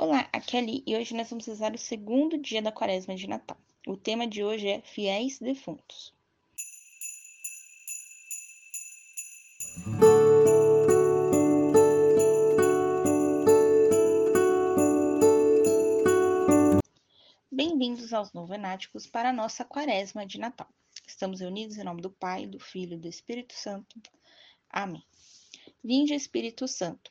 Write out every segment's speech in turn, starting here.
Olá, aqui é Ali e hoje nós vamos rezar o segundo dia da quaresma de Natal. O tema de hoje é Fiéis Defuntos. Bem-vindos aos Novenáticos para a nossa quaresma de Natal. Estamos reunidos em nome do Pai, do Filho e do Espírito Santo. Amém. Vinde, Espírito Santo,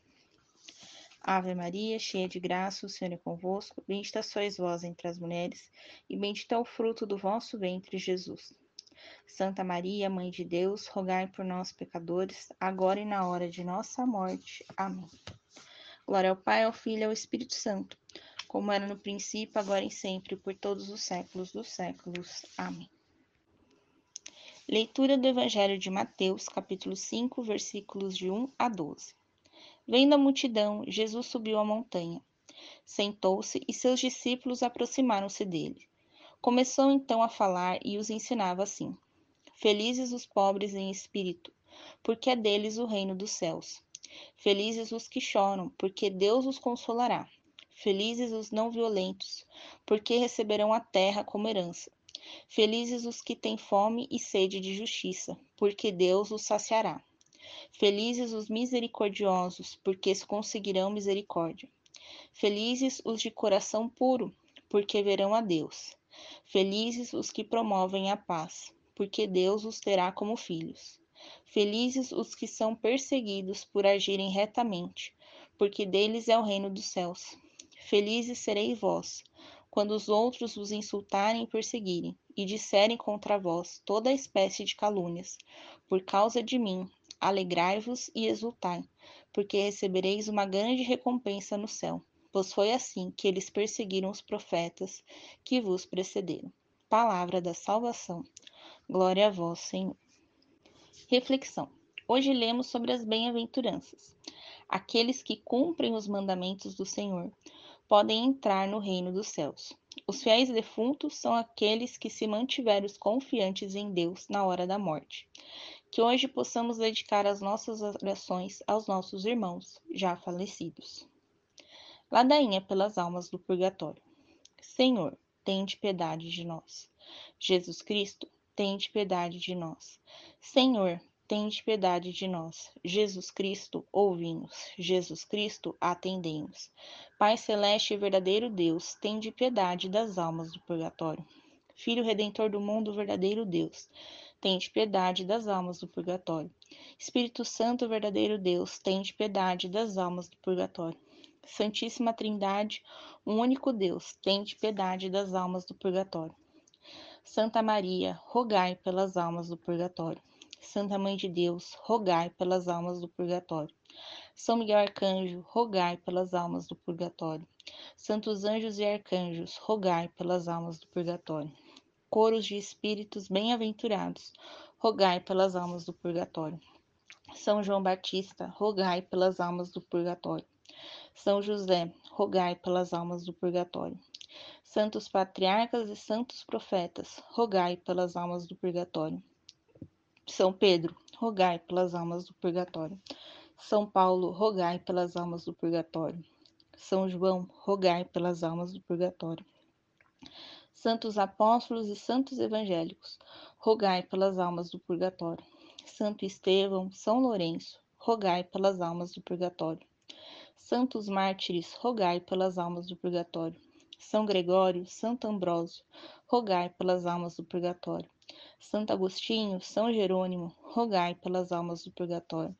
Ave Maria, cheia de graça, o Senhor é convosco. Bendita sois vós entre as mulheres, e bendito é o fruto do vosso ventre, Jesus. Santa Maria, Mãe de Deus, rogai por nós, pecadores, agora e na hora de nossa morte. Amém. Glória ao Pai, ao Filho e ao Espírito Santo, como era no princípio, agora e sempre, por todos os séculos dos séculos. Amém. Leitura do Evangelho de Mateus, capítulo 5, versículos de 1 a 12. Vendo a multidão, Jesus subiu a montanha. Sentou-se e seus discípulos aproximaram-se dele. Começou então a falar e os ensinava assim: Felizes os pobres em espírito, porque é deles o reino dos céus. Felizes os que choram, porque Deus os consolará. Felizes os não violentos, porque receberão a terra como herança. Felizes os que têm fome e sede de justiça, porque Deus os saciará. Felizes os misericordiosos, porque conseguirão misericórdia. Felizes os de coração puro, porque verão a Deus. Felizes os que promovem a paz, porque Deus os terá como filhos. Felizes os que são perseguidos por agirem retamente, porque deles é o reino dos céus. Felizes sereis vós, quando os outros vos insultarem e perseguirem, e disserem contra vós toda espécie de calúnias, por causa de mim, Alegrai-vos e exultai, porque recebereis uma grande recompensa no céu, pois foi assim que eles perseguiram os profetas que vos precederam. Palavra da salvação. Glória a vós, Senhor. Reflexão. Hoje lemos sobre as bem-aventuranças. Aqueles que cumprem os mandamentos do Senhor podem entrar no reino dos céus. Os fiéis defuntos são aqueles que se mantiveram confiantes em Deus na hora da morte que hoje possamos dedicar as nossas orações aos nossos irmãos já falecidos. Ladainha pelas almas do purgatório. Senhor, tende piedade de nós. Jesus Cristo, tende piedade de nós. Senhor, tende piedade de nós. Jesus Cristo, ouvi-nos. Jesus Cristo, atendemos. Pai celeste e verdadeiro Deus, tende piedade das almas do purgatório. Filho redentor do mundo, verdadeiro Deus, tende piedade das almas do purgatório. Espírito Santo, verdadeiro Deus, tende piedade das almas do purgatório. Santíssima Trindade, um único Deus, tende piedade das almas do purgatório. Santa Maria, rogai pelas almas do purgatório. Santa Mãe de Deus, rogai pelas almas do purgatório. São Miguel Arcanjo, rogai pelas almas do purgatório. Santos anjos e arcanjos, rogai pelas almas do purgatório coros de espíritos bem-aventurados, rogai pelas almas do purgatório. São João Batista, rogai pelas almas do purgatório. São José, rogai pelas almas do purgatório. Santos patriarcas e santos profetas, rogai pelas almas do purgatório. São Pedro, rogai pelas almas do purgatório. São Paulo, rogai pelas almas do purgatório. São João, rogai pelas almas do purgatório santos apóstolos e santos evangélicos, rogai pelas almas do purgatório. Santo Estevão, São Lourenço, rogai pelas almas do purgatório. Santos mártires, rogai pelas almas do purgatório. São Gregório, Santo Ambrósio, rogai pelas almas do purgatório. Santo Agostinho, São Jerônimo, rogai pelas almas do purgatório.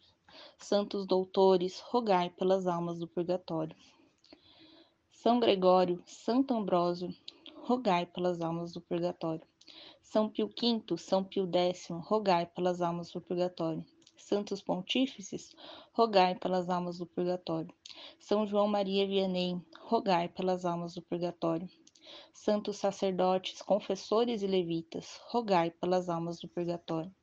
Santos doutores, rogai pelas almas do purgatório. São Gregório, Santo Ambrósio, rogai pelas almas do purgatório. São Pio V, São Pio X, rogai pelas almas do purgatório. Santos Pontífices, rogai pelas almas do purgatório. São João Maria Vianney, rogai pelas almas do purgatório. Santos sacerdotes, confessores e levitas, rogai pelas almas do purgatório.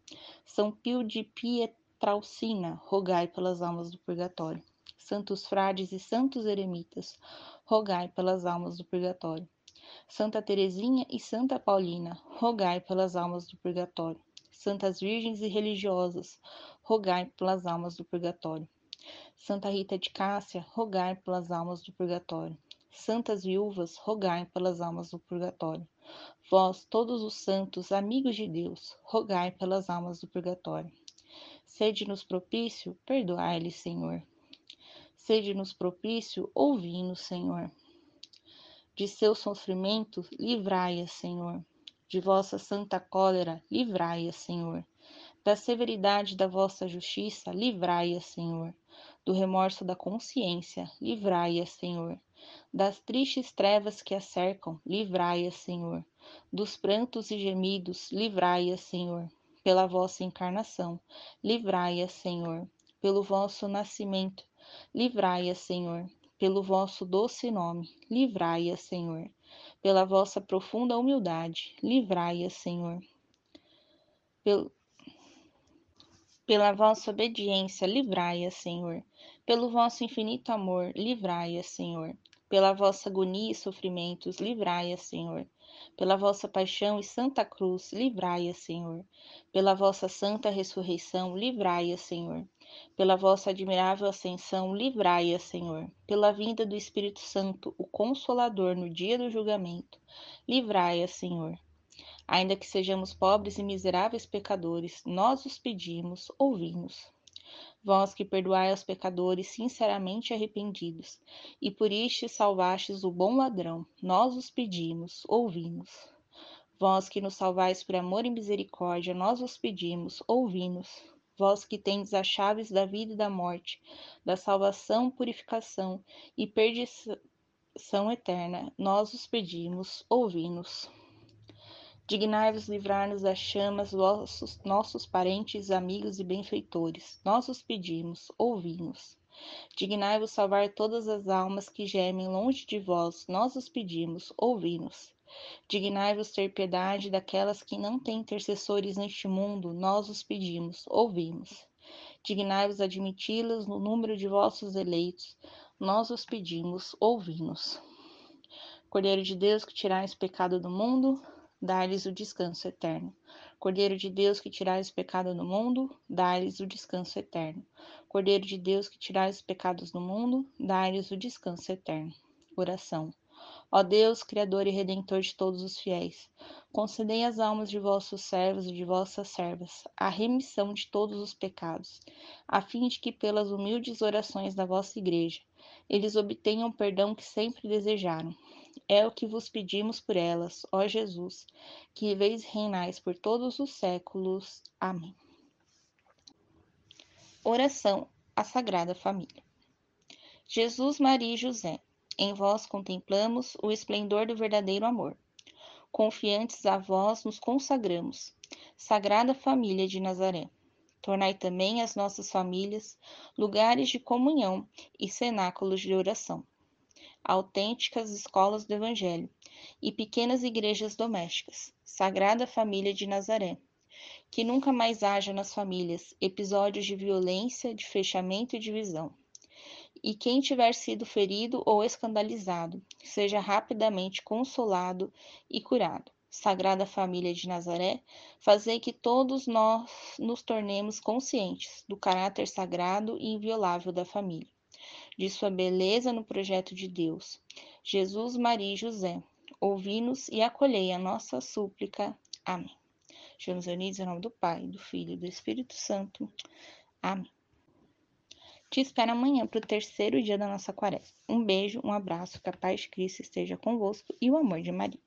São Pio de Pietralcina, rogai pelas almas do purgatório. Santos frades e santos eremitas, rogai pelas almas do purgatório. Santa Teresinha e Santa Paulina, rogai pelas almas do purgatório. Santas Virgens e religiosas, rogai pelas almas do purgatório. Santa Rita de Cássia, rogai pelas almas do purgatório. Santas viúvas, rogai pelas almas do purgatório. Vós, todos os santos, amigos de Deus, rogai pelas almas do purgatório. Sede-nos propício, perdoai-lhes, Senhor. Sede-nos propício, ouvi-nos, Senhor. De seu sofrimento, livrai-as, Senhor. De vossa santa cólera, livrai-as, Senhor. Da severidade da vossa justiça, livrai-as, Senhor. Do remorso da consciência, livrai-as, Senhor. Das tristes trevas que a cercam, livrai-as, Senhor. Dos prantos e gemidos, livrai-as, Senhor. Pela vossa encarnação, livrai-as, Senhor. Pelo vosso nascimento, livrai-as, Senhor pelo vosso doce nome, livrai-a, Senhor. Pela vossa profunda humildade, livrai-a, Senhor. Pel... Pela vossa obediência, livrai-a, Senhor. Pelo vosso infinito amor, livrai-a, Senhor. Pela vossa agonia e sofrimentos, livrai-a, Senhor. Pela vossa paixão e santa cruz, livrai-a, Senhor. Pela vossa santa ressurreição, livrai-a, Senhor pela vossa admirável ascensão, livrai-a, Senhor. Pela vinda do Espírito Santo, o Consolador, no dia do julgamento, livrai-a, Senhor. Ainda que sejamos pobres e miseráveis pecadores, nós os pedimos, ouvimos. Vós que perdoai aos pecadores sinceramente arrependidos, e por isto salvastes o bom ladrão, nós os pedimos, ouvimos. Vós que nos salvais por amor e misericórdia, nós os pedimos, ouvimos vós que tendes as chaves da vida e da morte, da salvação, purificação e perdição eterna, nós os pedimos, ouvi-nos. Dignai-vos livrar-nos das chamas, vossos, nossos parentes, amigos e benfeitores, nós os pedimos, ouvi-nos. Dignai-vos salvar todas as almas que gemem longe de vós, nós os pedimos, ouvi-nos. Dignai-vos ter piedade daquelas que não têm intercessores neste mundo, nós os pedimos, ouvimos. Dignai-vos admiti-las no número de vossos eleitos, nós os pedimos, ouvimos. Cordeiro de Deus que tirais o pecado do mundo, dá-lhes o descanso eterno. Cordeiro de Deus que tirais o pecado do mundo, dá-lhes o descanso eterno. Cordeiro de Deus que tirais os pecados do mundo, dá-lhes o descanso eterno. Oração. Ó Deus, Criador e Redentor de todos os fiéis, concedei às almas de vossos servos e de vossas servas a remissão de todos os pecados, a fim de que, pelas humildes orações da vossa Igreja, eles obtenham o perdão que sempre desejaram. É o que vos pedimos por elas, ó Jesus, que viveis e reinais por todos os séculos. Amém. Oração à Sagrada Família. Jesus, Maria e José em vós contemplamos o esplendor do verdadeiro amor. Confiantes a vós nos consagramos, Sagrada Família de Nazaré. Tornai também as nossas famílias lugares de comunhão e cenáculos de oração, autênticas escolas do Evangelho e pequenas igrejas domésticas, Sagrada Família de Nazaré. Que nunca mais haja nas famílias episódios de violência, de fechamento e divisão e quem tiver sido ferido ou escandalizado, seja rapidamente consolado e curado. Sagrada Família de Nazaré, fazei que todos nós nos tornemos conscientes do caráter sagrado e inviolável da família, de sua beleza no projeto de Deus. Jesus, Maria e José, ouvi-nos e acolhei a nossa súplica. Amém. Estamos unidos em nome do Pai, do Filho e do Espírito Santo. Amém. Te espero amanhã para o terceiro dia da nossa quaresma. Um beijo, um abraço, que a paz de Cristo esteja convosco e o amor de Maria.